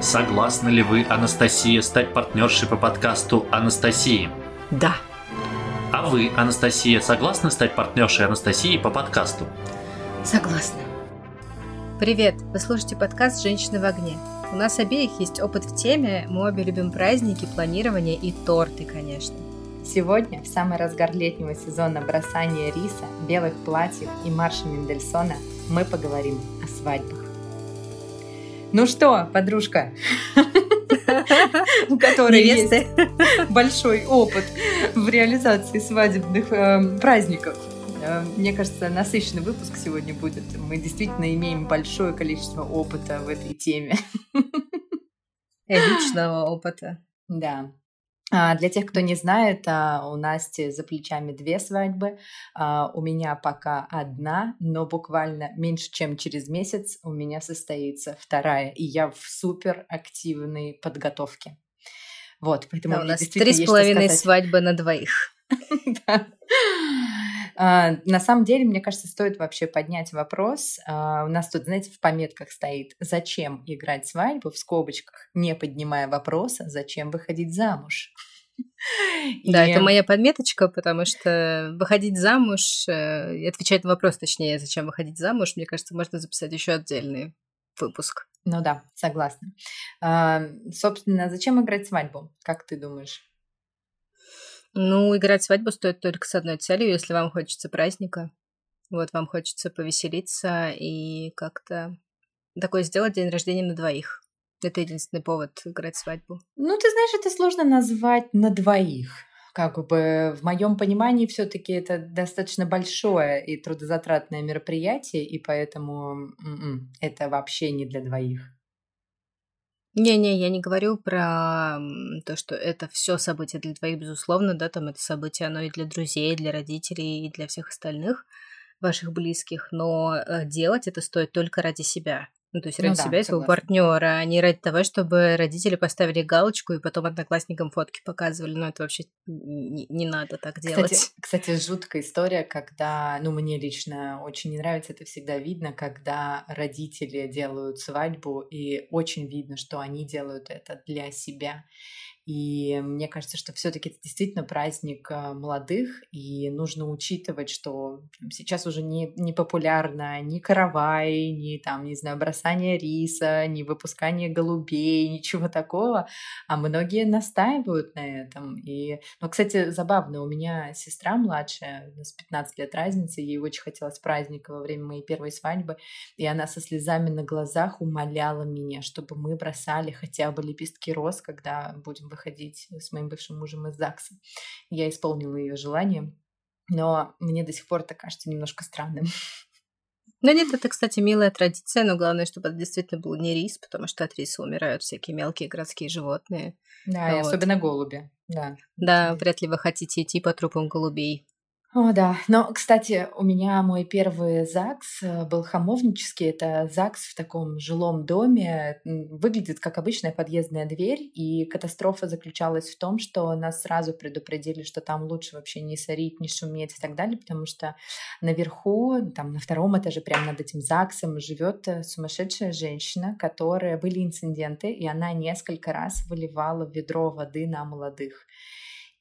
Согласны ли вы, Анастасия, стать партнершей по подкасту Анастасии? Да. А вы, Анастасия, согласны стать партнершей Анастасии по подкасту? Согласна. Привет! Вы слушаете подкаст «Женщины в огне». У нас обеих есть опыт в теме, мы обе любим праздники, планирование и торты, конечно. Сегодня, в самый разгар летнего сезона бросания риса, белых платьев и марша Мендельсона, мы поговорим о свадьбах. Ну что, подружка, у которой есть большой опыт в реализации свадебных э, праздников. Э, мне кажется, насыщенный выпуск сегодня будет. Мы действительно имеем большое количество опыта в этой теме. Личного опыта. Да. А, для тех, кто не знает, а, у Насти за плечами две свадьбы. А, у меня пока одна, но буквально меньше, чем через месяц у меня состоится вторая. И я в супер активной подготовке. Вот, поэтому да, у нас три с половиной свадьбы на двоих. На самом деле, мне кажется, стоит вообще поднять вопрос. У нас тут, знаете, в пометках стоит, зачем играть свадьбу в скобочках, не поднимая вопроса, зачем выходить замуж. Да, и... это моя подметочка, потому что выходить замуж, э, отвечать на вопрос, точнее, зачем выходить замуж, мне кажется, можно записать еще отдельный выпуск. Ну да, согласна. А, собственно, зачем играть свадьбу, как ты думаешь? Ну, играть свадьбу стоит только с одной целью, если вам хочется праздника. Вот, вам хочется повеселиться и как-то такой сделать день рождения на двоих. Это единственный повод играть свадьбу. Ну, ты знаешь, это сложно назвать на двоих. Как бы в моем понимании все-таки это достаточно большое и трудозатратное мероприятие, и поэтому м-м, это вообще не для двоих. Не-не, я не говорю про то, что это все событие для двоих, безусловно, да, там это событие, оно и для друзей, и для родителей, и для всех остальных ваших близких, но э, делать это стоит только ради себя. Ну, то есть ради ну, да, себя и своего партнера, а не ради того, чтобы родители поставили галочку и потом одноклассникам фотки показывали. Ну, это вообще не, не надо так делать. Кстати, кстати, жуткая история, когда, ну, мне лично очень не нравится, это всегда видно, когда родители делают свадьбу, и очень видно, что они делают это для себя. И мне кажется, что все-таки это действительно праздник а, молодых, и нужно учитывать, что сейчас уже не, не популярно ни каравай, ни там, не знаю, бросание риса, ни выпускание голубей, ничего такого, а многие настаивают на этом. И, ну, кстати, забавно, у меня сестра младшая, нас 15 лет разницы, ей очень хотелось праздника во время моей первой свадьбы, и она со слезами на глазах умоляла меня, чтобы мы бросали хотя бы лепестки роз, когда будем выходить с моим бывшим мужем из ЗАГСа. Я исполнила ее желание, но мне до сих пор это кажется немножко странным. Ну нет, это, кстати, милая традиция, но главное, чтобы это действительно был не рис, потому что от риса умирают всякие мелкие городские животные. Да, вот. и особенно голуби. Да. Да, вряд ли вы хотите идти по трупам голубей. О, да. Но, кстати, у меня мой первый ЗАГС э, был хамовнический. Это ЗАГС в таком жилом доме. Выглядит как обычная подъездная дверь. И катастрофа заключалась в том, что нас сразу предупредили, что там лучше вообще не сорить, не шуметь и так далее, потому что наверху, там на втором этаже, прямо над этим ЗАГСом, живет э, сумасшедшая женщина, которая были инциденты, и она несколько раз выливала ведро воды на молодых.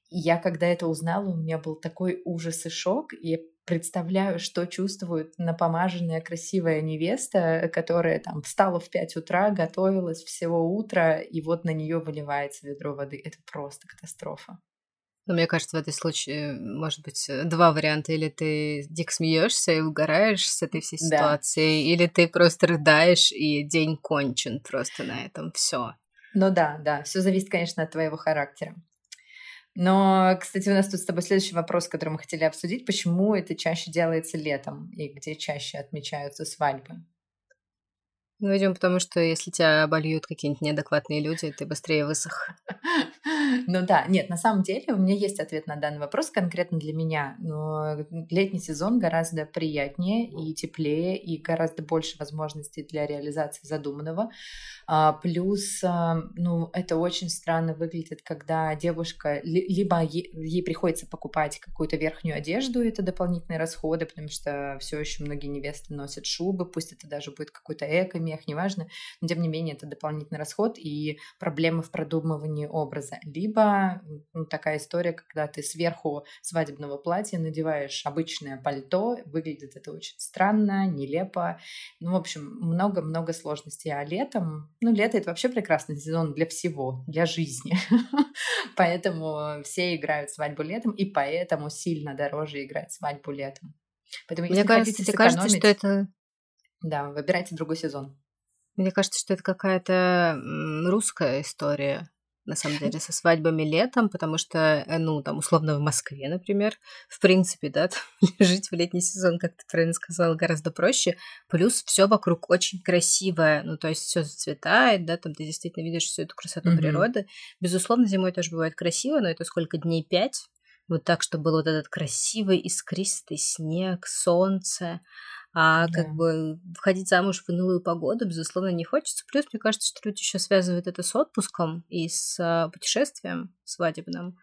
И я, когда это узнала, у меня был такой ужас и шок. И представляю, что чувствует напомаженная красивая невеста, которая там встала в 5 утра, готовилась всего утра, и вот на нее выливается ведро воды. Это просто катастрофа. Но мне кажется, в этой случае может быть два варианта. Или ты дико смеешься и угораешь с этой всей ситуацией, да. или ты просто рыдаешь, и день кончен просто на этом. Все. Ну да, да. Все зависит, конечно, от твоего характера. Но, кстати, у нас тут с тобой следующий вопрос, который мы хотели обсудить. Почему это чаще делается летом и где чаще отмечаются свадьбы? Ну, видимо, потому что если тебя обольют какие-нибудь неадекватные люди, ты быстрее высох. Ну да, нет, на самом деле у меня есть ответ на данный вопрос конкретно для меня. Но летний сезон гораздо приятнее и теплее, и гораздо больше возможностей для реализации задуманного. А, плюс, а, ну, это очень странно выглядит, когда девушка, либо ей приходится покупать какую-то верхнюю одежду, это дополнительные расходы, потому что все еще многие невесты носят шубы, пусть это даже будет какой-то эко-мех, неважно, но тем не менее это дополнительный расход и проблемы в продумывании образа. Либо ну, такая история, когда ты сверху свадебного платья надеваешь обычное пальто, выглядит это очень странно, нелепо, ну, в общем, много-много сложностей. А летом, ну, лето — это вообще прекрасный сезон для всего, для жизни. Поэтому все играют свадьбу летом, и поэтому сильно дороже играть свадьбу летом. Поэтому, Мне кажется, тебе кажется, что это... Да, выбирайте другой сезон. Мне кажется, что это какая-то русская история на самом деле, со свадьбами летом, потому что, э, ну, там, условно, в Москве, например, в принципе, да, жить в летний сезон, как ты правильно сказала, гораздо проще. Плюс все вокруг очень красивое, ну, то есть все зацветает, да, там ты действительно видишь всю эту красоту mm-hmm. природы. Безусловно, зимой тоже бывает красиво, но это сколько дней? Пять? Вот так, чтобы был вот этот красивый искристый снег, солнце, а да. как бы выходить замуж в унылую погоду, безусловно, не хочется. Плюс, мне кажется, что люди еще связывают это с отпуском и с а, путешествием свадебным.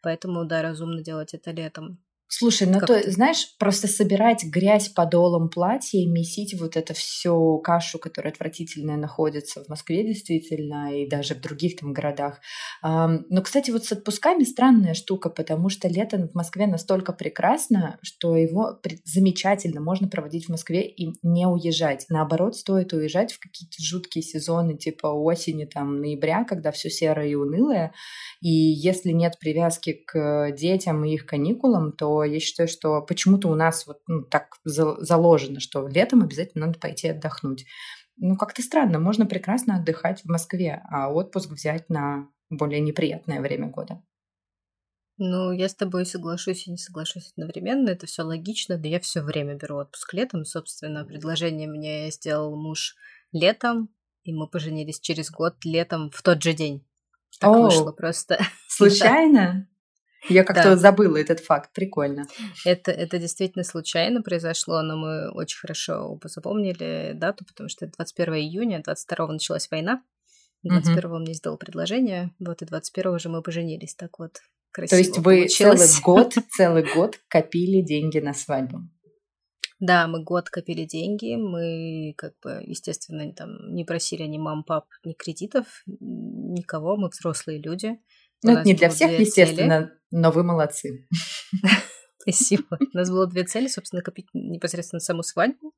Поэтому, да, разумно делать это летом. Слушай, ну то, знаешь, просто собирать грязь подолом платья и месить вот эту всю кашу, которая отвратительная находится в Москве действительно и даже в других там городах. Но, кстати, вот с отпусками странная штука, потому что лето в Москве настолько прекрасно, что его замечательно можно проводить в Москве и не уезжать. Наоборот, стоит уезжать в какие-то жуткие сезоны типа осени, там, ноября, когда все серое и унылое. И если нет привязки к детям и их каникулам, то я считаю, что почему-то у нас вот ну, так заложено, что летом обязательно надо пойти отдохнуть. Ну, как-то странно, можно прекрасно отдыхать в Москве, а отпуск взять на более неприятное время года. Ну, я с тобой соглашусь и не соглашусь одновременно. Это все логично. Да я все время беру отпуск летом. Собственно, предложение мне сделал муж летом, и мы поженились через год летом в тот же день. Так О, вышло просто. Случайно? Я как-то да. забыла этот факт, прикольно. Это, это действительно случайно произошло, но мы очень хорошо запомнили дату, потому что 21 июня, 22 началась война, 21 угу. мне сделал предложение, вот и 21 уже мы поженились, так вот красиво То есть вы получилось. целый год, целый год копили деньги на свадьбу? Да, мы год копили деньги, мы, как бы, естественно, там не просили ни мам, пап, ни кредитов, никого, мы взрослые люди. Ну, это не для всех, естественно, цели. но вы молодцы. Спасибо. У нас было две цели, собственно, накопить непосредственно саму свадьбу,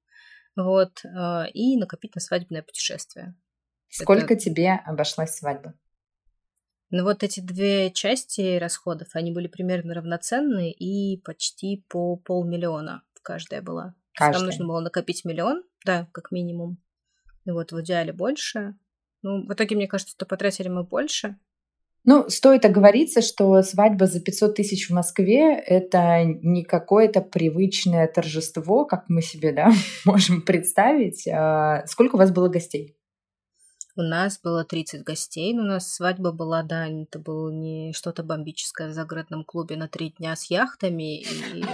вот, а, и накопить на свадебное путешествие. Сколько это... тебе обошлась свадьба? Ну вот эти две части расходов, они были примерно равноценны и почти по полмиллиона каждая была. Каждая. Там нужно было накопить миллион, да, как минимум. И вот в идеале больше. Ну, в итоге, мне кажется, что потратили мы больше, ну, стоит оговориться, что свадьба за 500 тысяч в Москве — это не какое-то привычное торжество, как мы себе да, можем представить. А сколько у вас было гостей? У нас было 30 гостей, но у нас свадьба была, да, это было не что-то бомбическое в загородном клубе на три дня с яхтами и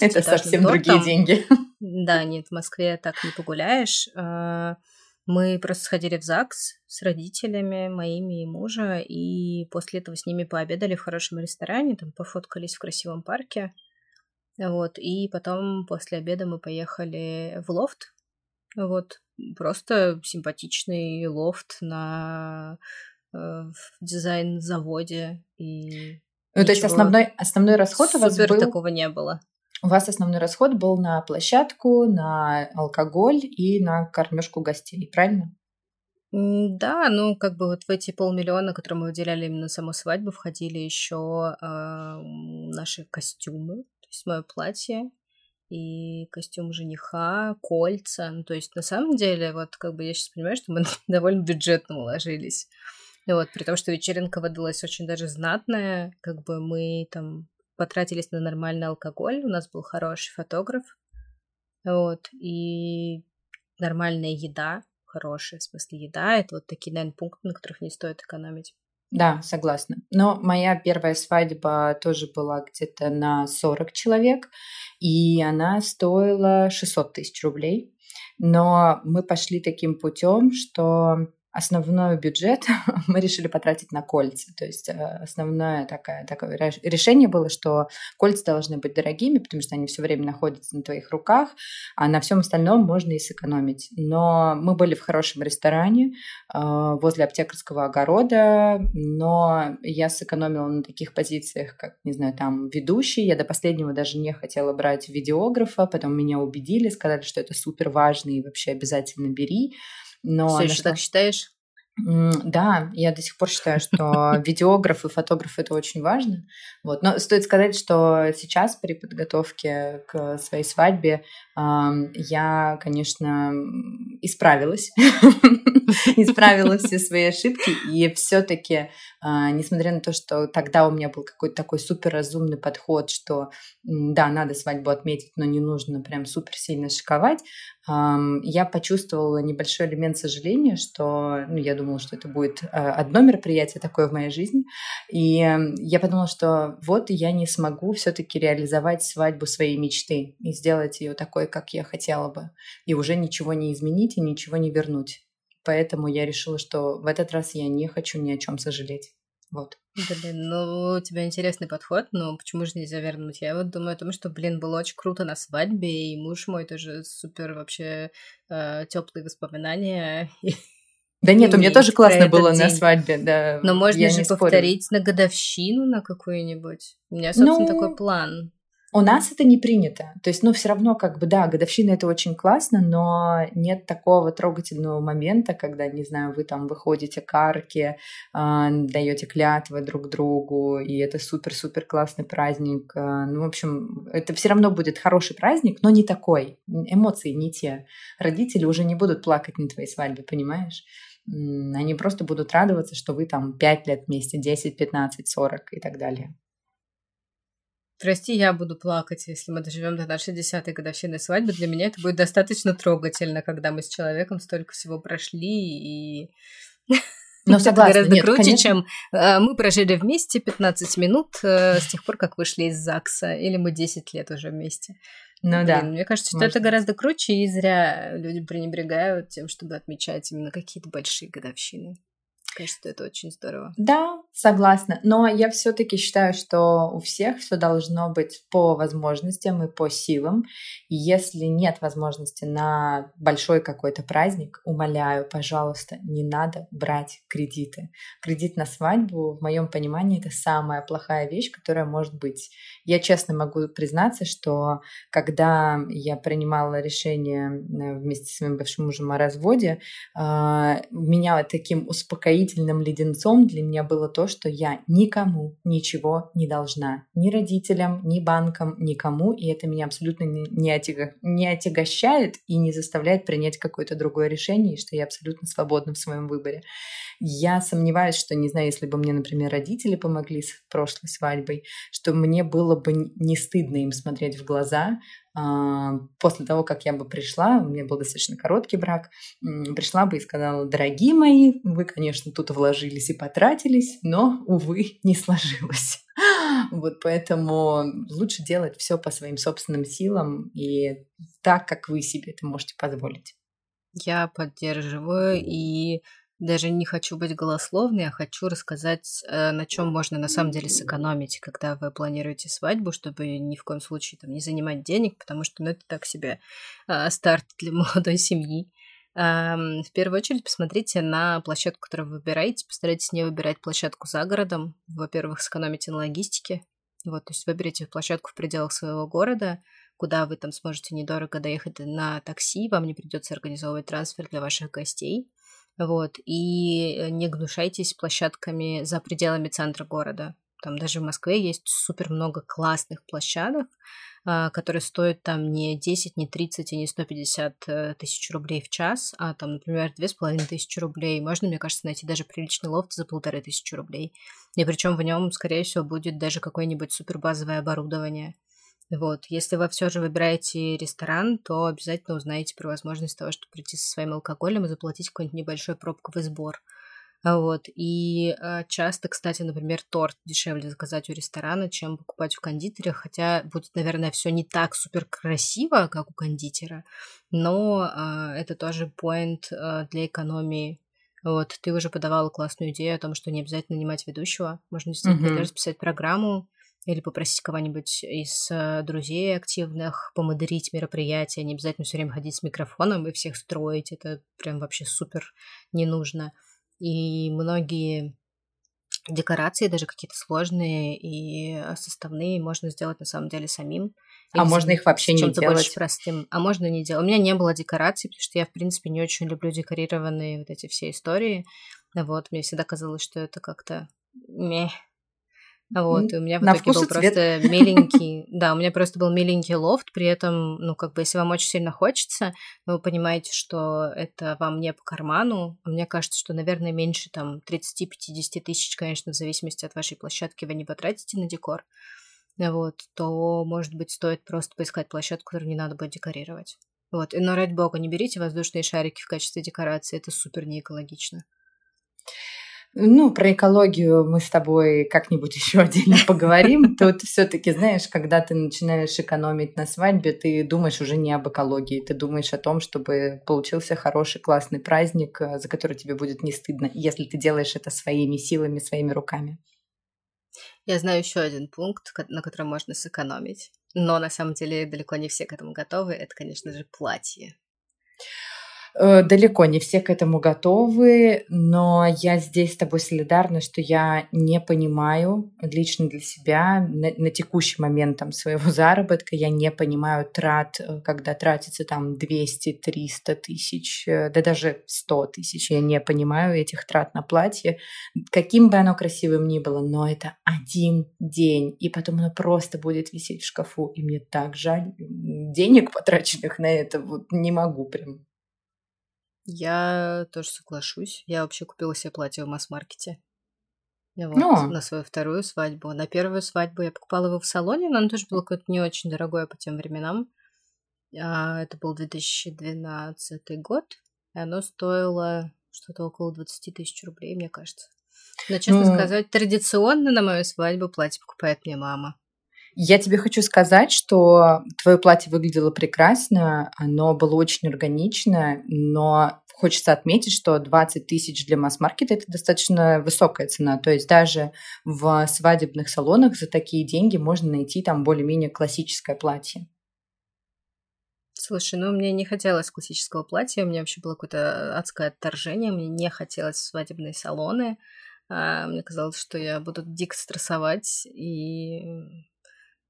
Это совсем другие деньги. Да, нет, в Москве так не погуляешь. Мы просто сходили в ЗАГС с родителями моими и мужа, и после этого с ними пообедали в хорошем ресторане, там пофоткались в красивом парке. Вот, и потом после обеда мы поехали в лофт. Вот, просто симпатичный лофт на э, дизайн-заводе. И ну, то есть основной, основной расход у вас был... такого не было. У вас основной расход был на площадку, на алкоголь и на кормежку гостей, правильно? Да, ну как бы вот в эти полмиллиона, которые мы выделяли именно саму свадьбу, входили еще э, наши костюмы, то есть мое платье и костюм жениха, кольца. Ну, то есть на самом деле, вот как бы я сейчас понимаю, что мы довольно бюджетно уложились. Вот, при том, что вечеринка выдалась очень даже знатная, как бы мы там потратились на нормальный алкоголь, у нас был хороший фотограф, вот, и нормальная еда, хорошая, в смысле еда, это вот такие, наверное, пункты, на которых не стоит экономить. да, согласна. Но моя первая свадьба тоже была где-то на 40 человек, и она стоила 600 тысяч рублей. Но мы пошли таким путем, что основной бюджет мы решили потратить на кольца. То есть э, основное такое, такое решение было, что кольца должны быть дорогими, потому что они все время находятся на твоих руках, а на всем остальном можно и сэкономить. Но мы были в хорошем ресторане э, возле аптекарского огорода, но я сэкономила на таких позициях, как, не знаю, там ведущий. Я до последнего даже не хотела брать видеографа, потом меня убедили, сказали, что это супер важно и вообще обязательно бери. Но Все еще так считаешь? Да, я до сих пор считаю, что видеограф и фотограф это очень важно. Вот. Но стоит сказать, что сейчас при подготовке к своей свадьбе я, конечно, исправилась, исправила все свои ошибки, и все-таки, а, несмотря на то, что тогда у меня был какой-то такой суперразумный подход, что да, надо свадьбу отметить, но не нужно прям супер сильно шиковать, я почувствовала небольшой элемент сожаления, что, ну, я думала, что это будет а, одно мероприятие такое в моей жизни, и я подумала, что вот я не смогу все-таки реализовать свадьбу своей мечты и сделать ее такой, как я хотела бы, и уже ничего не изменить и ничего не вернуть. Поэтому я решила, что в этот раз я не хочу ни о чем сожалеть. Вот. Блин, ну у тебя интересный подход, но почему же нельзя вернуть? Я вот думаю о том, что, блин, было очень круто на свадьбе, и муж мой тоже супер вообще э, теплые воспоминания. Да нет, у меня тоже классно было день. на свадьбе, да. Но можно же повторить спорю. на годовщину на какую-нибудь. У меня, собственно, ну, такой план. У нас это не принято. То есть, ну, все равно, как бы, да, годовщина это очень классно, но нет такого трогательного момента, когда, не знаю, вы там выходите к арке, э, даете клятвы друг другу, и это супер-супер классный праздник. Э, ну, в общем, это все равно будет хороший праздник, но не такой. Эмоции не те. Родители уже не будут плакать на твоей свадьбе, понимаешь? Они просто будут радоваться, что вы там 5 лет вместе, 10, 15, 40 и так далее. Прости, я буду плакать, если мы доживем до нашей десятой годовщины свадьбы. Для меня это будет достаточно трогательно, когда мы с человеком столько всего прошли и... Но согласна, это гораздо нет, круче, конечно. чем э, мы прожили вместе 15 минут э, с тех пор, как вышли из ЗАГСа, или мы 10 лет уже вместе. Ну Блин, да. Мне кажется, что Может. это гораздо круче, и зря люди пренебрегают тем, чтобы отмечать именно какие-то большие годовщины кажется, это очень здорово. Да, согласна. Но я все-таки считаю, что у всех все должно быть по возможностям и по силам. Если нет возможности на большой какой-то праздник, умоляю, пожалуйста, не надо брать кредиты. Кредит на свадьбу, в моем понимании, это самая плохая вещь, которая может быть. Я честно могу признаться, что когда я принимала решение э, вместе с своим бывшим мужем о разводе, а, меня таким успокоительным леденцом для меня было то, что я никому ничего не должна. Ни родителям, ни банкам, никому. И это меня абсолютно не, отяга... не отягощает и не заставляет принять какое-то другое решение, и что я абсолютно свободна в своем выборе. Я сомневаюсь, что, не знаю, если бы мне, например, родители помогли с прошлой свадьбой, что мне было бы не стыдно им смотреть в глаза, после того, как я бы пришла, у меня был достаточно короткий брак, пришла бы и сказала, дорогие мои, вы, конечно, тут вложились и потратились, но, увы, не сложилось. Вот поэтому лучше делать все по своим собственным силам и так, как вы себе это можете позволить. Я поддерживаю и даже не хочу быть голословной, а хочу рассказать, э, на чем можно на самом деле сэкономить, когда вы планируете свадьбу, чтобы ни в коем случае там не занимать денег, потому что ну, это так себе э, старт для молодой семьи. В первую очередь посмотрите на площадку, которую вы выбираете. Постарайтесь не выбирать площадку за городом. Во-первых, сэкономите на логистике. Вот, то есть выберите площадку в пределах своего города, куда вы там сможете недорого доехать на такси, вам не придется организовывать трансфер для ваших гостей. Вот, и э, не гнушайтесь площадками за пределами центра города. Там даже в Москве есть супер много классных площадок, а, которые стоят там не 10, не 30 и не 150 э, тысяч рублей в час, а там, например, две с половиной тысячи рублей. Можно, мне кажется, найти даже приличный лофт за полторы тысячи рублей. И причем в нем, скорее всего, будет даже какое-нибудь супер базовое оборудование. Вот. Если вы все же выбираете ресторан, то обязательно узнаете про возможность того, чтобы прийти со своим алкоголем и заплатить какой-нибудь небольшой пробковый сбор. Вот. И э, часто, кстати, например, торт дешевле заказать у ресторана, чем покупать у кондитера, хотя будет, наверное, все не так супер красиво, как у кондитера, но э, это тоже поинт для экономии. Вот, ты уже подавала классную идею о том, что не обязательно нанимать ведущего, можно действительно mm-hmm. расписать программу, или попросить кого-нибудь из э, друзей активных помодерить мероприятие, не обязательно все время ходить с микрофоном и всех строить, это прям вообще супер не нужно. И многие декорации, даже какие-то сложные и составные, можно сделать на самом деле самим. А можно их вообще не делать? больше простым. А можно не делать. У меня не было декораций, потому что я, в принципе, не очень люблю декорированные вот эти все истории. Вот, мне всегда казалось, что это как-то мeh, вот, и у меня в итоге был просто миленький, да, у меня просто был миленький лофт, при этом, ну, как бы, если вам очень сильно хочется, вы понимаете, что это вам не по карману, мне кажется, что, наверное, меньше там 30-50 тысяч, конечно, в зависимости от вашей площадки вы не потратите на декор, вот, то, может быть, стоит просто поискать площадку, которую не надо будет декорировать. Вот, но ради бога, не берите воздушные шарики в качестве декорации, это супер неэкологично. Ну, про экологию мы с тобой как-нибудь еще отдельно поговорим. Тут все-таки, знаешь, когда ты начинаешь экономить на свадьбе, ты думаешь уже не об экологии, ты думаешь о том, чтобы получился хороший, классный праздник, э, за который тебе будет не стыдно, если ты делаешь это своими силами, своими руками. Я знаю еще один пункт, на котором можно сэкономить, но на самом деле далеко не все к этому готовы. Это, конечно же, платье. Э, далеко не все к этому готовы, но я здесь с тобой солидарна, что я не понимаю лично для себя на, на текущий момент там, своего заработка, я не понимаю трат, э, когда тратится там 200-300 тысяч, э, да даже 100 тысяч, я не понимаю этих трат на платье, каким бы оно красивым ни было, но это один день, и потом оно просто будет висеть в шкафу, и мне так жаль денег, потраченных на это, вот не могу прям я тоже соглашусь. Я вообще купила себе платье в масс-маркете. Вот, ну. на свою вторую свадьбу. На первую свадьбу я покупала его в салоне, но оно тоже было какое-то не очень дорогое по тем временам. А, это был 2012 год, и оно стоило что-то около 20 тысяч рублей, мне кажется. Но, честно ну... сказать, традиционно на мою свадьбу платье покупает мне мама. Я тебе хочу сказать, что твое платье выглядело прекрасно, оно было очень органично, но хочется отметить, что 20 тысяч для масс-маркета – это достаточно высокая цена. То есть даже в свадебных салонах за такие деньги можно найти там более-менее классическое платье. Слушай, ну мне не хотелось классического платья, у меня вообще было какое-то адское отторжение, мне не хотелось свадебные салоны. А, мне казалось, что я буду дико стрессовать, и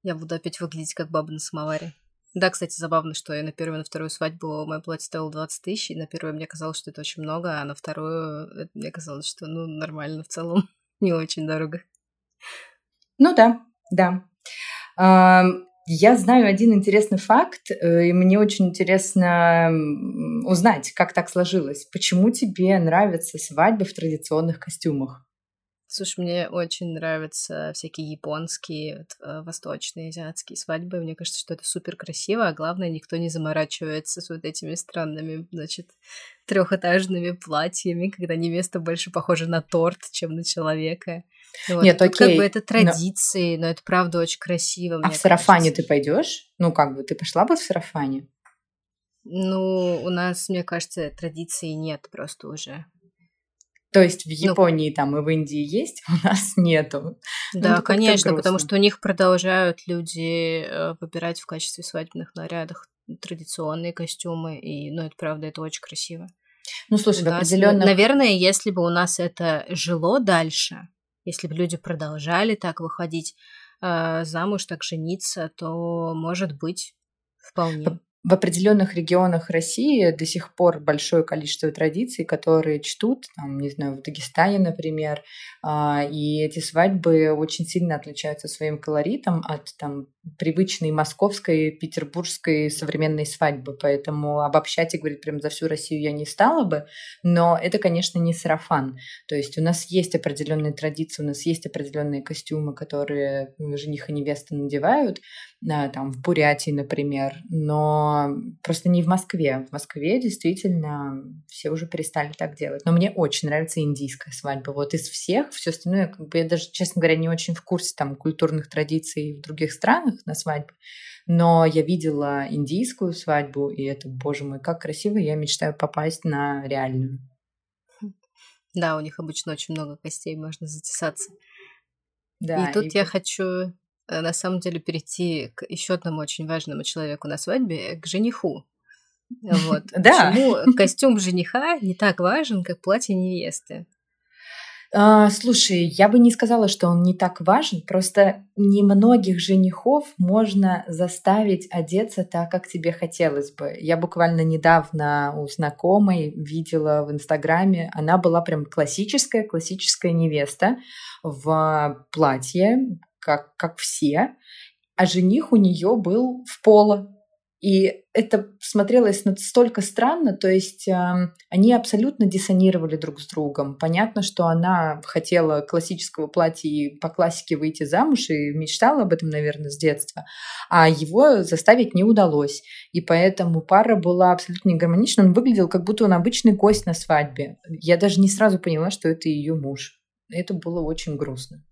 я буду опять выглядеть как баба на самоваре. Да, кстати, забавно, что я на первую и на вторую свадьбу мое платье стоило 20 тысяч, и на первую мне казалось, что это очень много, а на вторую мне казалось, что, ну, нормально в целом, не очень дорого. Ну да, да. Я знаю один интересный факт, э, и мне очень интересно узнать, как так сложилось. Почему тебе нравятся свадьбы в традиционных костюмах? Слушай, мне очень нравятся всякие японские, вот, э, восточные, азиатские свадьбы. Мне кажется, что это супер красиво, а главное, никто не заморачивается с вот этими странными, значит, трехэтажными платьями, когда невеста больше похожа на торт, чем на человека. Вот. Нет, Тут окей. Как бы это традиции, но... но это правда очень красиво. А в сарафане кажется. ты пойдешь? Ну, как бы, ты пошла бы в сарафане? Ну, у нас, мне кажется, традиции нет просто уже. То есть в ну Японии ну, там и в Индии есть, у нас нету. Ну, да, ну, конечно, потому что у них продолжают люди э, выбирать в качестве свадебных нарядов традиционные костюмы, и, ну, это правда, это очень красиво. Ну, слушай, в определенном... Наверное, если бы у нас это жило дальше, если бы люди продолжали так выходить э, замуж, так жениться, то, может быть, вполне в определенных регионах России до сих пор большое количество традиций, которые чтут, там, не знаю, в Дагестане, например, а, и эти свадьбы очень сильно отличаются своим колоритом от там привычной московской, петербургской современной свадьбы, поэтому обобщать и говорить прям за всю Россию я не стала бы, но это, конечно, не сарафан. То есть у нас есть определенные традиции, у нас есть определенные костюмы, которые жених и невеста надевают, там в Бурятии, например, но просто не в Москве. В Москве действительно все уже перестали так делать. Но мне очень нравится индийская свадьба. Вот из всех, все остальное, как бы я даже, честно говоря, не очень в курсе там культурных традиций в других странах на свадьбе. Но я видела индийскую свадьбу, и это, боже мой, как красиво. Я мечтаю попасть на реальную. Да, у них обычно очень много костей, можно затесаться. Да, и тут и... я хочу Э, на самом деле перейти к еще одному очень важному человеку на свадьбе, к жениху. Вот. Да. Почему костюм жениха не так важен, как платье невесты? А, слушай, я бы не сказала, что он не так важен, просто немногих женихов можно заставить одеться так, как тебе хотелось бы. Я буквально недавно у знакомой видела в Инстаграме, она была прям классическая, классическая невеста в платье, как, как все, а жених у нее был в поло. И это смотрелось настолько странно, то есть э, они абсолютно диссонировали друг с другом. Понятно, что она хотела классического платья и по классике выйти замуж и мечтала об этом, наверное, с детства, а его заставить не удалось. И поэтому пара была абсолютно не гармонична. Он выглядел, как будто он обычный гость на свадьбе. Я даже не сразу поняла, что это ее муж. Это было очень грустно.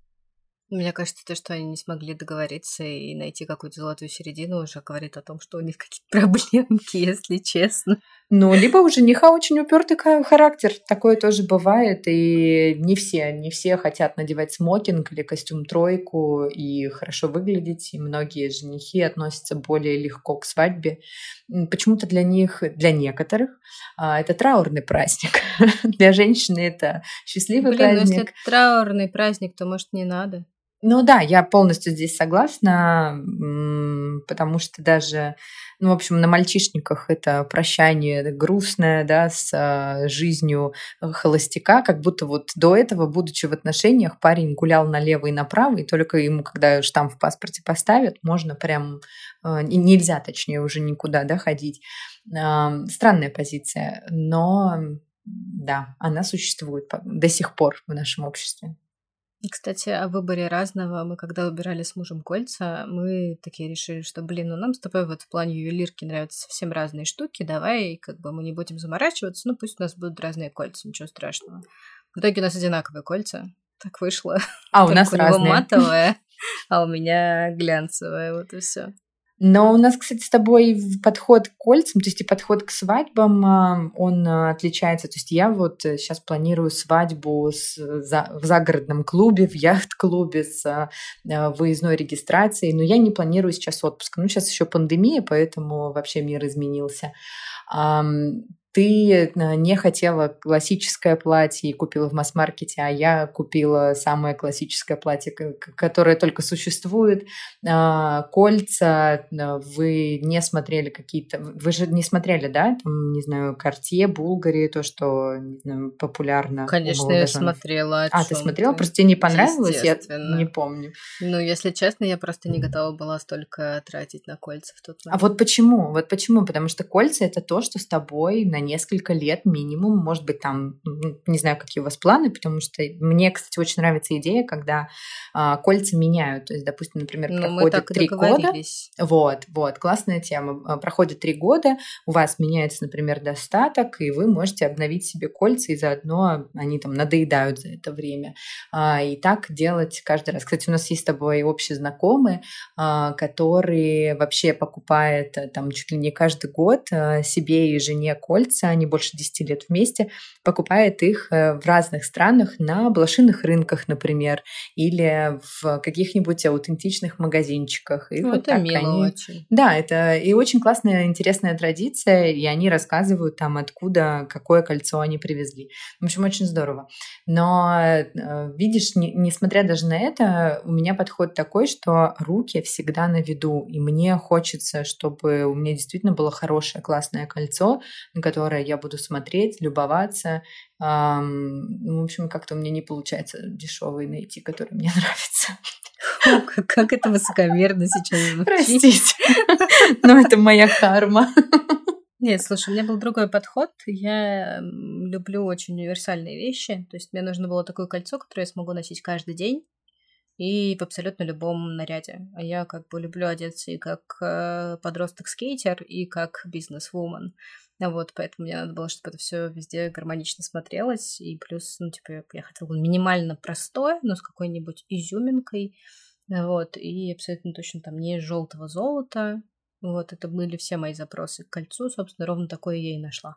Мне кажется, то, что они не смогли договориться и найти какую-то золотую середину, уже говорит о том, что у них какие-то проблемки, если честно. Ну, либо у жениха очень упертый характер, такое тоже бывает, и не все, не все хотят надевать смокинг или костюм тройку и хорошо выглядеть, и многие женихи относятся более легко к свадьбе. Почему-то для них, для некоторых, а, это траурный праздник. Для женщины это счастливый Блин, праздник. Ну, если это траурный праздник, то, может, не надо? Ну да, я полностью здесь согласна, потому что даже, ну, в общем, на мальчишниках это прощание грустное, да, с а, жизнью холостяка, как будто вот до этого, будучи в отношениях, парень гулял налево и направо, и только ему, когда штамп в паспорте поставят, можно прям, а, нельзя, точнее, уже никуда, да, ходить. Странная позиция, но да, она существует до сих пор в нашем обществе. Кстати, о выборе разного. Мы когда выбирали с мужем кольца, мы такие решили, что, блин, ну нам с тобой вот в плане ювелирки нравятся совсем разные штуки, давай как бы мы не будем заморачиваться, ну пусть у нас будут разные кольца, ничего страшного. В итоге у нас одинаковые кольца. Так вышло. А у нас у разные. матовое, а у меня глянцевое, вот и все. Но у нас, кстати, с тобой подход к кольцам, то есть и подход к свадьбам, а, он а, отличается. То есть я вот сейчас э, планирую свадьбу с, за, в загородном клубе, в яхт-клубе с а, выездной регистрацией, но я не планирую сейчас отпуск. Ну, сейчас еще пандемия, поэтому вообще мир изменился ты э, не хотела классическое платье и купила в масс-маркете, а я купила самое классическое платье, которое только существует. А, кольца, э, вы не смотрели какие-то... Вы же не смотрели, да? Там, не знаю, Картье, Булгари, то, что, не знаю, популярно. Конечно, я смотрела. А, ты смотрела? Просто тебе не понравилось? Я не помню. Ну, если честно, я просто не готова была столько тратить на кольца в тот момент. А вот почему? Вот почему? Потому что кольца — это то, что с тобой на несколько лет минимум, может быть, там, не знаю, какие у вас планы, потому что мне, кстати, очень нравится идея, когда а, кольца меняют, то есть, допустим, например, ну, проходит три года, вот, вот, классная тема, а, проходит три года, у вас меняется, например, достаток, и вы можете обновить себе кольца, и заодно они там надоедают за это время, а, и так делать каждый раз. Кстати, у нас есть с тобой общий знакомый, а, который вообще покупает э, там чуть ли не каждый год э, себе и жене кольца, общаются, они больше 10 лет вместе, покупает их э, в разных странах на блошиных рынках, например, или в каких-нибудь аутентичных магазинчиках. И ну, вот это так мило они... очень. Да, это и очень классная, интересная традиция, и они рассказывают там, откуда, какое кольцо они привезли. В общем, очень здорово. Но, э, видишь, не, несмотря даже на это, у меня подход такой, что руки всегда на виду, и мне хочется, чтобы у меня действительно было хорошее, классное кольцо, на которое которое я буду смотреть, любоваться. Ну, в общем, как-то у меня не получается дешевый найти, который мне нравится. Как, как это высокомерно сейчас звучит. Простите, но это моя карма. Нет, слушай, у меня был другой подход. Я люблю очень универсальные вещи. То есть мне нужно было такое кольцо, которое я смогу носить каждый день и в абсолютно любом наряде. А я как бы люблю одеться и как э, подросток-скейтер, и как бизнес-вумен. Вот, поэтому мне надо было, чтобы это все везде гармонично смотрелось. И плюс, ну, типа, я хотела минимально простое, но с какой-нибудь изюминкой. Вот, и абсолютно точно там не желтого золота. Вот, это были все мои запросы к кольцу, собственно, ровно такое я и нашла.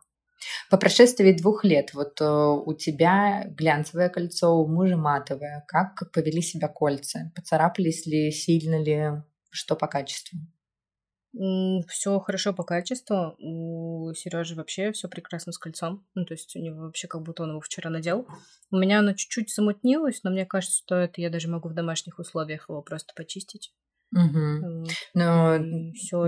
По прошествии двух лет, вот э, у тебя глянцевое кольцо, у мужа матовое. Как повели себя кольца? Поцарапались ли, сильно ли? Что по качеству? Все хорошо по качеству. У Сережи вообще все прекрасно с кольцом. Ну, то есть у него вообще как будто он его вчера надел. У меня оно чуть-чуть замутнилось, но мне кажется, что это я даже могу в домашних условиях его просто почистить. Угу. Вот. Но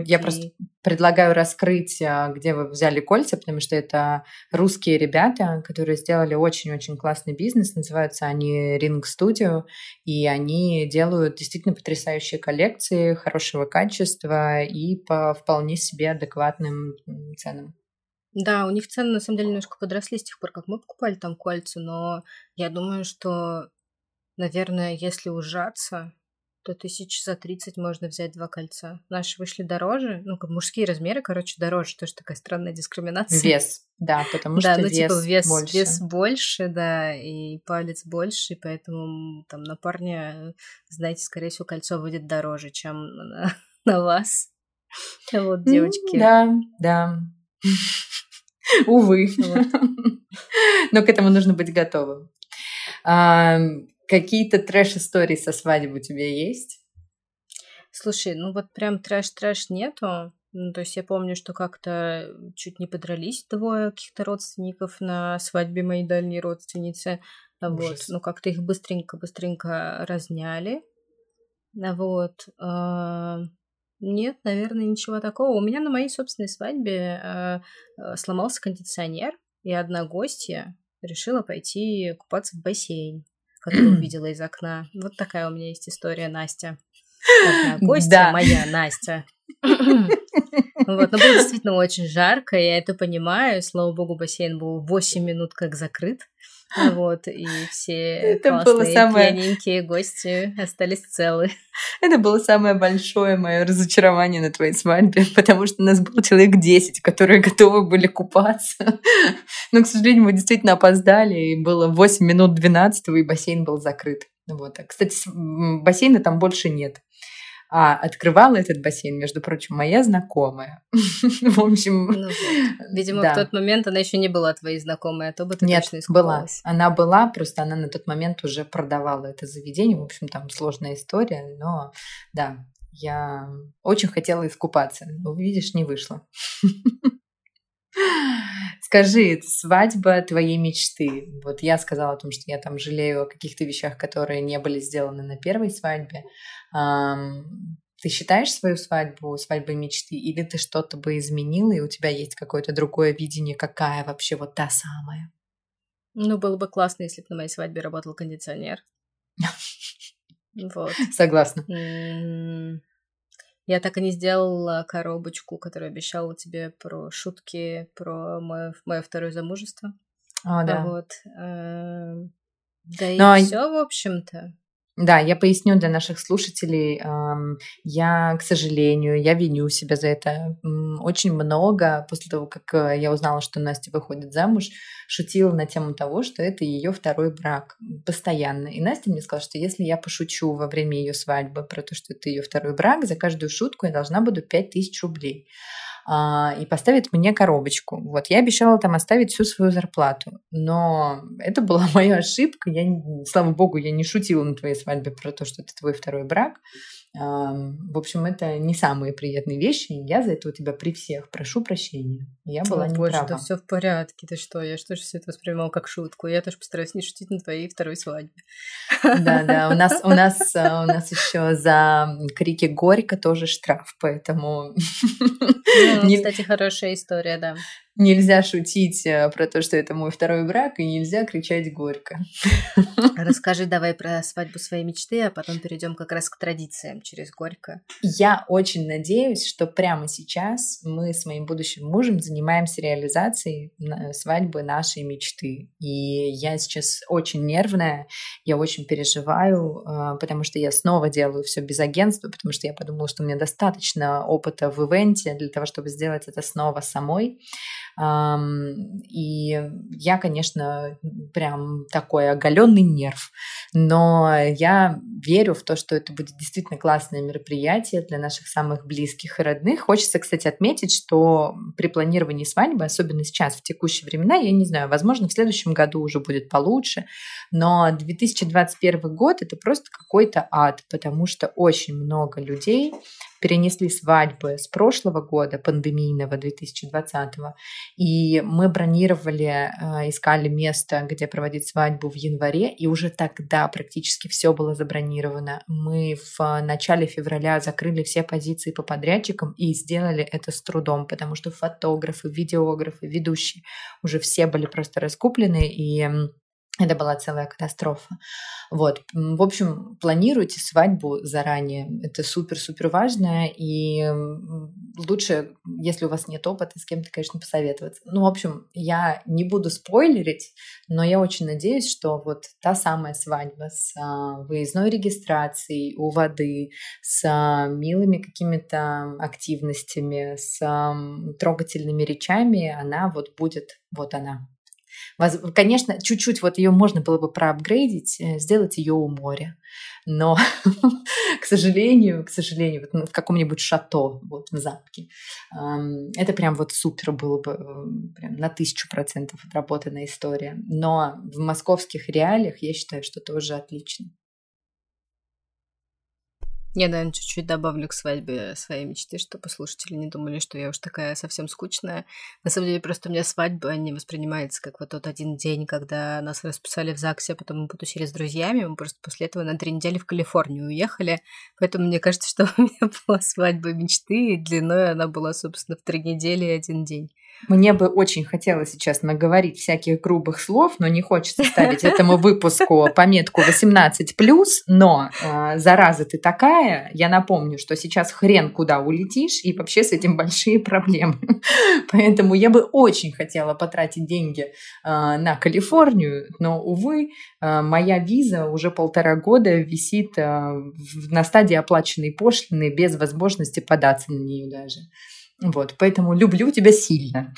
я просто предлагаю раскрыть, а, где вы взяли кольца, потому что это русские ребята, которые сделали очень-очень классный бизнес. Называются они Ring Studio, и они делают действительно потрясающие коллекции хорошего качества и по вполне себе адекватным ценам. Да, у них цены на самом деле немножко подросли с тех пор, как мы покупали там кольца, но я думаю, что, наверное, если ужаться, то тысяч за 30 можно взять два кольца. Наши вышли дороже, ну, как мужские размеры, короче, дороже, тоже такая странная дискриминация. Вес, да, потому что да, ну, вес типа вес больше. вес больше, да, и палец больше, и поэтому там на парня, знаете, скорее всего, кольцо выйдет дороже, чем на, на вас. Вот, девочки. Да, да. Увы. Но к этому нужно быть готовым. Какие-то трэш-истории со свадьбы у тебя есть? Слушай, ну вот прям трэш-трэш нету. Ну, то есть я помню, что как-то чуть не подрались двое каких-то родственников на свадьбе моей дальней родственницы. Вот. Ну, как-то их быстренько-быстренько разняли. Вот. А, нет, наверное, ничего такого. У меня на моей собственной свадьбе а, а, сломался кондиционер, и одна гостья решила пойти купаться в бассейн которую увидела из окна. Вот такая у меня есть история, Настя. Одна гостья да. моя, Настя. Вот, но было действительно очень жарко, я это понимаю. Слава богу, бассейн был 8 минут как закрыт. Вот, и все это классные, было самое... пьяненькие гости остались целы. Это было самое большое мое разочарование на твоей свадьбе, потому что у нас было человек 10, которые готовы были купаться. Но, к сожалению, мы действительно опоздали, и было 8 минут 12, и бассейн был закрыт. Вот. Кстати, бассейна там больше нет. А открывала этот бассейн, между прочим, моя знакомая. В общем, ну, видимо, да. в тот момент она еще не была твоей знакомой, а то бы ты Нет, точно была. Она была, просто она на тот момент уже продавала это заведение. В общем, там сложная история, но да, я очень хотела искупаться. Но, видишь, не вышло. Скажи, свадьба твоей мечты. Вот я сказала о том, что я там жалею о каких-то вещах, которые не были сделаны на первой свадьбе. Ты считаешь свою свадьбу свадьбой мечты, или ты что-то бы изменила, и у тебя есть какое-то другое видение, какая вообще вот та самая? Ну, было бы классно, если бы на моей свадьбе работал кондиционер. Вот. Согласна. Я так и не сделала коробочку, которую обещала тебе про шутки про мое, мое второе замужество. О, да. Вот. Да и Но... все, в общем-то. Да, я поясню для наших слушателей. Я, к сожалению, я виню себя за это. Очень много после того, как э, я узнала, что Настя выходит замуж, шутила на тему того, что это ее второй брак постоянно. И Настя мне сказала, что если я пошучу во время ее свадьбы про то, что это ее второй брак, за каждую шутку я должна буду 5000 рублей. А, и поставит мне коробочку. Вот, я обещала там оставить всю свою зарплату, но это была моя ошибка. Я, слава богу, я не шутила на твоей свадьбе про то, что это твой второй брак. В общем, это не самые приятные вещи. Я за это у тебя при всех прошу прощения. Я была О, не боже, да все в порядке. Ты что? Я что же все это воспринимала как шутку? Я тоже постараюсь не шутить на твоей второй свадьбе. Да, да. У нас, у нас, а, у нас еще за крики горько тоже штраф, поэтому... Ну, кстати, хорошая история, да. Нельзя шутить э, про то, что это мой второй брак, и нельзя кричать горько. Расскажи давай про свадьбу своей мечты, а потом перейдем как раз к традициям через горько. Я очень надеюсь, что прямо сейчас мы с моим будущим мужем занимаемся реализацией свадьбы нашей мечты. И я сейчас очень нервная, я очень переживаю, э, потому что я снова делаю все без агентства, потому что я подумала, что у меня достаточно опыта в ивенте для того, чтобы сделать это снова самой. И я, конечно, прям такой оголенный нерв, но я верю в то, что это будет действительно классное мероприятие для наших самых близких и родных. Хочется, кстати, отметить, что при планировании свадьбы, особенно сейчас, в текущие времена, я не знаю, возможно, в следующем году уже будет получше, но 2021 год — это просто какой-то ад, потому что очень много людей перенесли свадьбы с прошлого года, пандемийного 2020, и мы бронировали, э, искали место, где проводить свадьбу в январе, и уже тогда практически все было забронировано. Мы в начале февраля закрыли все позиции по подрядчикам и сделали это с трудом, потому что фотографы, видеографы, ведущие уже все были просто раскуплены, и это была целая катастрофа. Вот. В общем, планируйте свадьбу заранее. Это супер-супер важно. И лучше, если у вас нет опыта, с кем-то, конечно, посоветоваться. Ну, в общем, я не буду спойлерить, но я очень надеюсь, что вот та самая свадьба с а, выездной регистрацией у воды, с а, милыми какими-то активностями, с трогательными речами, она вот будет вот она. Конечно, чуть-чуть вот ее можно было бы проапгрейдить, э, сделать ее у моря. Но, к сожалению, к сожалению, вот в каком-нибудь шато, вот в замке, это прям вот супер было бы, прям на тысячу процентов отработанная история. Но в московских реалиях я считаю, что тоже отлично. Я, наверное, чуть-чуть добавлю к свадьбе своей мечты, чтобы слушатели не думали, что я уж такая совсем скучная. На самом деле, просто у меня свадьба не воспринимается как вот тот один день, когда нас расписали в ЗАГСе, а потом мы потусили с друзьями, мы просто после этого на три недели в Калифорнию уехали. Поэтому мне кажется, что у меня была свадьба мечты, и длиной она была, собственно, в три недели и один день. Мне бы очень хотелось сейчас наговорить всяких грубых слов, но не хочется ставить этому выпуску пометку 18+, но э, зараза ты такая, я напомню, что сейчас хрен куда улетишь, и вообще с этим большие проблемы. Поэтому я бы очень хотела потратить деньги э, на Калифорнию, но, увы, э, моя виза уже полтора года висит э, на стадии оплаченной пошлины без возможности податься на нее даже. Вот, поэтому люблю тебя сильно.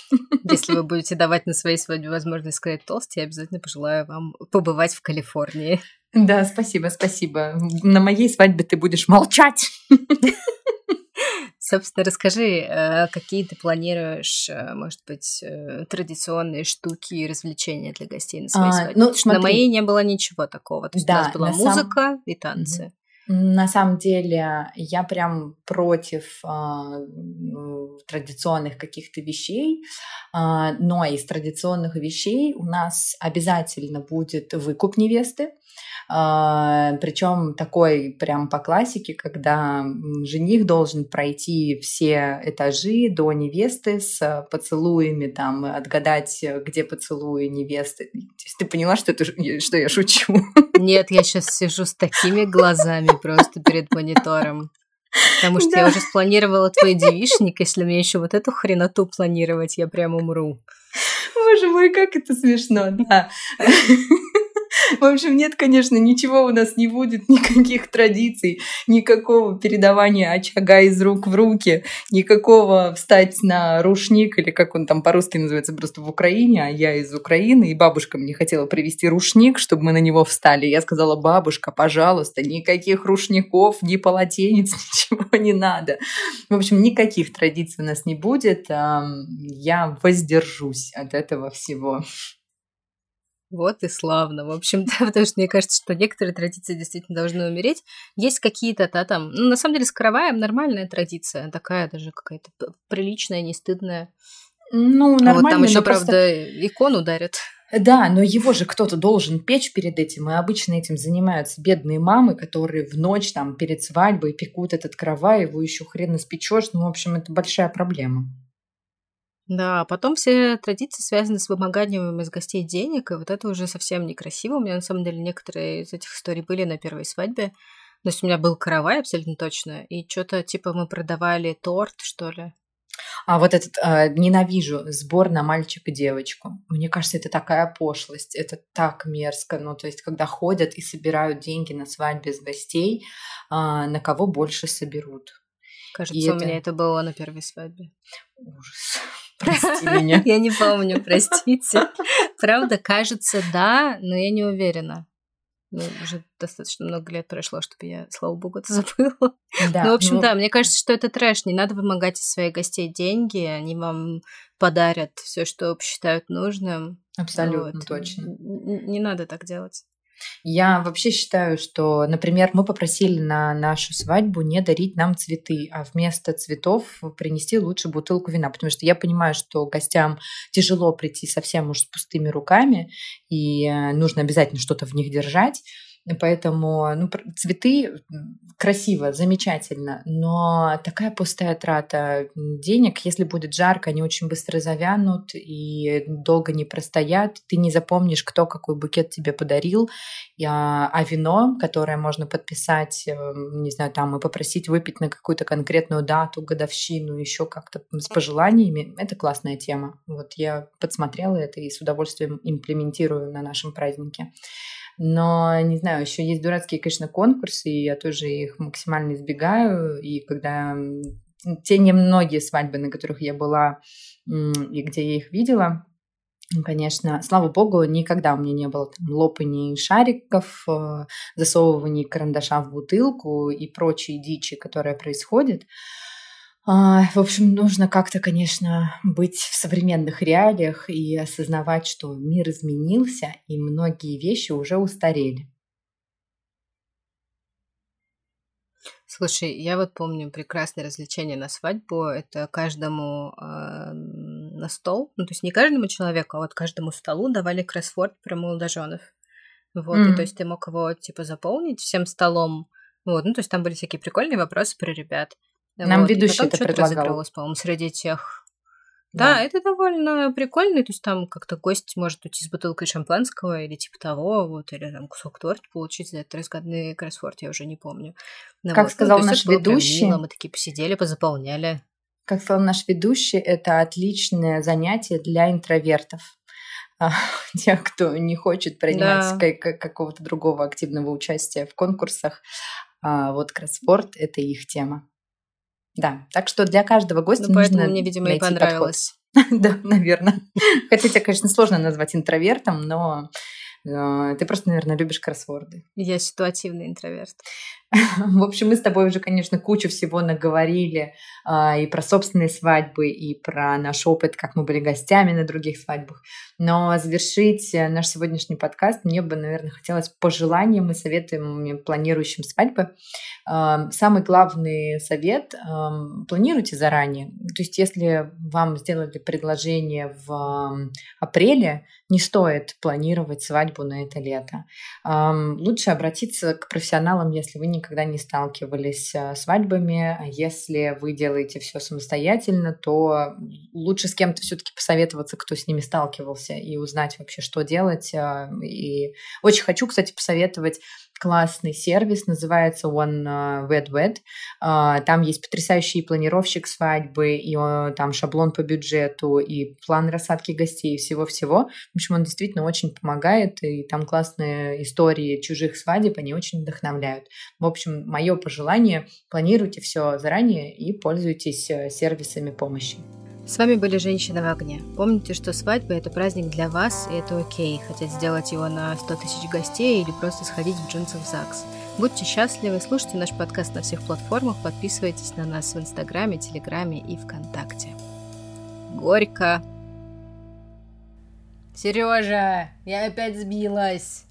Если вы будете давать на своей свадьбе возможность сказать тост, я обязательно пожелаю вам побывать в Калифорнии. Да, спасибо, спасибо. На моей свадьбе ты будешь молчать. Собственно, расскажи, э, какие ты планируешь, э, может быть, э, традиционные штуки и развлечения для гостей на своей а, свадьбе? Ну, смотри. На моей не было ничего такого. То есть да, у нас была музыка сам... и танцы. На самом деле я прям против э, традиционных каких-то вещей, э, но из традиционных вещей у нас обязательно будет выкуп невесты. А, Причем такой прям по классике, когда жених должен пройти все этажи до невесты с поцелуями, там, отгадать, где поцелуи невесты. Ты поняла, что, это, что я шучу? Нет, я сейчас сижу с такими глазами просто перед монитором. Потому что да. я уже спланировала твой девишник, если мне еще вот эту хреноту планировать, я прям умру. Боже мой, как это смешно, да. В общем, нет, конечно, ничего у нас не будет, никаких традиций, никакого передавания очага из рук в руки, никакого встать на рушник, или как он там по-русски называется, просто в Украине, а я из Украины, и бабушка мне хотела привезти рушник, чтобы мы на него встали. Я сказала, бабушка, пожалуйста, никаких рушников, ни полотенец, ничего не надо. В общем, никаких традиций у нас не будет. Я воздержусь от этого всего. Вот и славно. В общем, да, потому что мне кажется, что некоторые традиции действительно должны умереть. Есть какие-то да, там... Ну, на самом деле, с караваем нормальная традиция. Такая даже какая-то приличная, не стыдная. Ну, нормально. Вот там еще, правда, просто... икону дарят. Да, но его же кто-то должен печь перед этим, и обычно этим занимаются бедные мамы, которые в ночь там перед свадьбой пекут этот каравай, его еще хрен испечешь. Ну, в общем, это большая проблема. Да, а потом все традиции связаны с вымоганием из гостей денег, и вот это уже совсем некрасиво. У меня, на самом деле, некоторые из этих историй были на первой свадьбе. То есть у меня был каравай абсолютно точно, и что-то типа мы продавали торт, что ли. А вот этот э, ненавижу сбор на мальчика и девочку. Мне кажется, это такая пошлость, это так мерзко. Ну, то есть, когда ходят и собирают деньги на свадьбе с гостей, э, на кого больше соберут. Кажется, и у это... меня это было на первой свадьбе. Ужас. Прости меня. Я не помню, простите. Правда, кажется, да, но я не уверена. Ну, уже достаточно много лет прошло, чтобы я, слава богу, это забыла. Да, ну, в общем, ну... да, мне кажется, что это трэш. Не надо вымогать из своих гостей деньги. Они вам подарят все, что посчитают нужным. Абсолютно вот. точно. Не надо так делать. Я вообще считаю, что, например, мы попросили на нашу свадьбу не дарить нам цветы, а вместо цветов принести лучше бутылку вина, потому что я понимаю, что гостям тяжело прийти совсем уж с пустыми руками, и э, нужно обязательно что-то в них держать. Поэтому ну, цветы красиво, замечательно, но такая пустая трата денег, если будет жарко, они очень быстро завянут и долго не простоят. Ты не запомнишь, кто какой букет тебе подарил, а, а вино, которое можно подписать, э, не знаю, там и попросить выпить на какую-то конкретную дату, годовщину, еще как-то с пожеланиями, это классная тема. Вот я подсмотрела это и с удовольствием имплементирую на нашем празднике. Но, не знаю, еще есть дурацкие, конечно, конкурсы, и я тоже их максимально избегаю. И когда те немногие свадьбы, на которых я была и где я их видела, Конечно, слава богу, никогда у меня не было там, лопаний шариков, э, засовываний карандаша в бутылку и прочей дичи, которая происходит. А, в общем, нужно как-то, конечно, быть в современных реалиях и осознавать, что мир изменился, и многие вещи уже устарели. Слушай, я вот помню прекрасное развлечение на свадьбу. Это каждому э, на стол, ну то есть не каждому человеку, а вот каждому столу давали кроссворд про молодоженов. Вот, mm-hmm. и то есть ты мог его типа заполнить всем столом. Вот, ну то есть там были всякие прикольные вопросы про ребят. Нам вот. ведущий это предлагал. по-моему, среди тех. Да. да, это довольно прикольно. То есть там как-то гость может уйти с бутылкой шампанского или типа того, вот, или там кусок торта получить за этот разгадный кроссворд, я уже не помню. Ну, как вот. сказал ну, наш ведущий... Мило, мы такие посидели, позаполняли. Как сказал наш ведущий, это отличное занятие для интровертов а, тех, кто не хочет принимать да. какого-то другого активного участия в конкурсах. А вот кроссворд – это их тема. Да, так что для каждого гостя ну, поэтому нужно мне, видимо, и понравилось. да, наверное. Хотя тебя, конечно, сложно назвать интровертом, но э, ты просто, наверное, любишь кроссворды. Я ситуативный интроверт. В общем, мы с тобой уже, конечно, кучу всего наговорили а, и про собственные свадьбы, и про наш опыт, как мы были гостями на других свадьбах. Но завершить э, наш сегодняшний подкаст мне бы, наверное, хотелось пожеланием и советом планирующим свадьбы. А, самый главный совет а, – планируйте заранее. То есть, если вам сделали предложение в апреле, не стоит планировать свадьбу на это лето. Лучше обратиться к профессионалам, если вы не никогда не сталкивались э, с свадьбами. А если вы делаете все самостоятельно, то лучше с кем-то все-таки посоветоваться, кто с ними сталкивался, и узнать вообще, что делать. Э, и очень хочу, кстати, посоветовать классный сервис, называется One э, Wed Wed. А, там есть потрясающий планировщик свадьбы, и там шаблон по бюджету, и план рассадки гостей, всего-всего. В общем, он действительно очень помогает, и там классные истории чужих свадеб, они очень вдохновляют. В общем, мое пожелание – планируйте все заранее и пользуйтесь э, сервисами помощи. С вами были «Женщины в огне». Помните, что свадьба – это праздник для вас, и это окей, хотеть сделать его на 100 тысяч гостей или просто сходить в джинсы в ЗАГС. Будьте счастливы, слушайте наш подкаст на всех платформах, подписывайтесь на нас в Инстаграме, Телеграме и ВКонтакте. Горько. Сережа, я опять сбилась.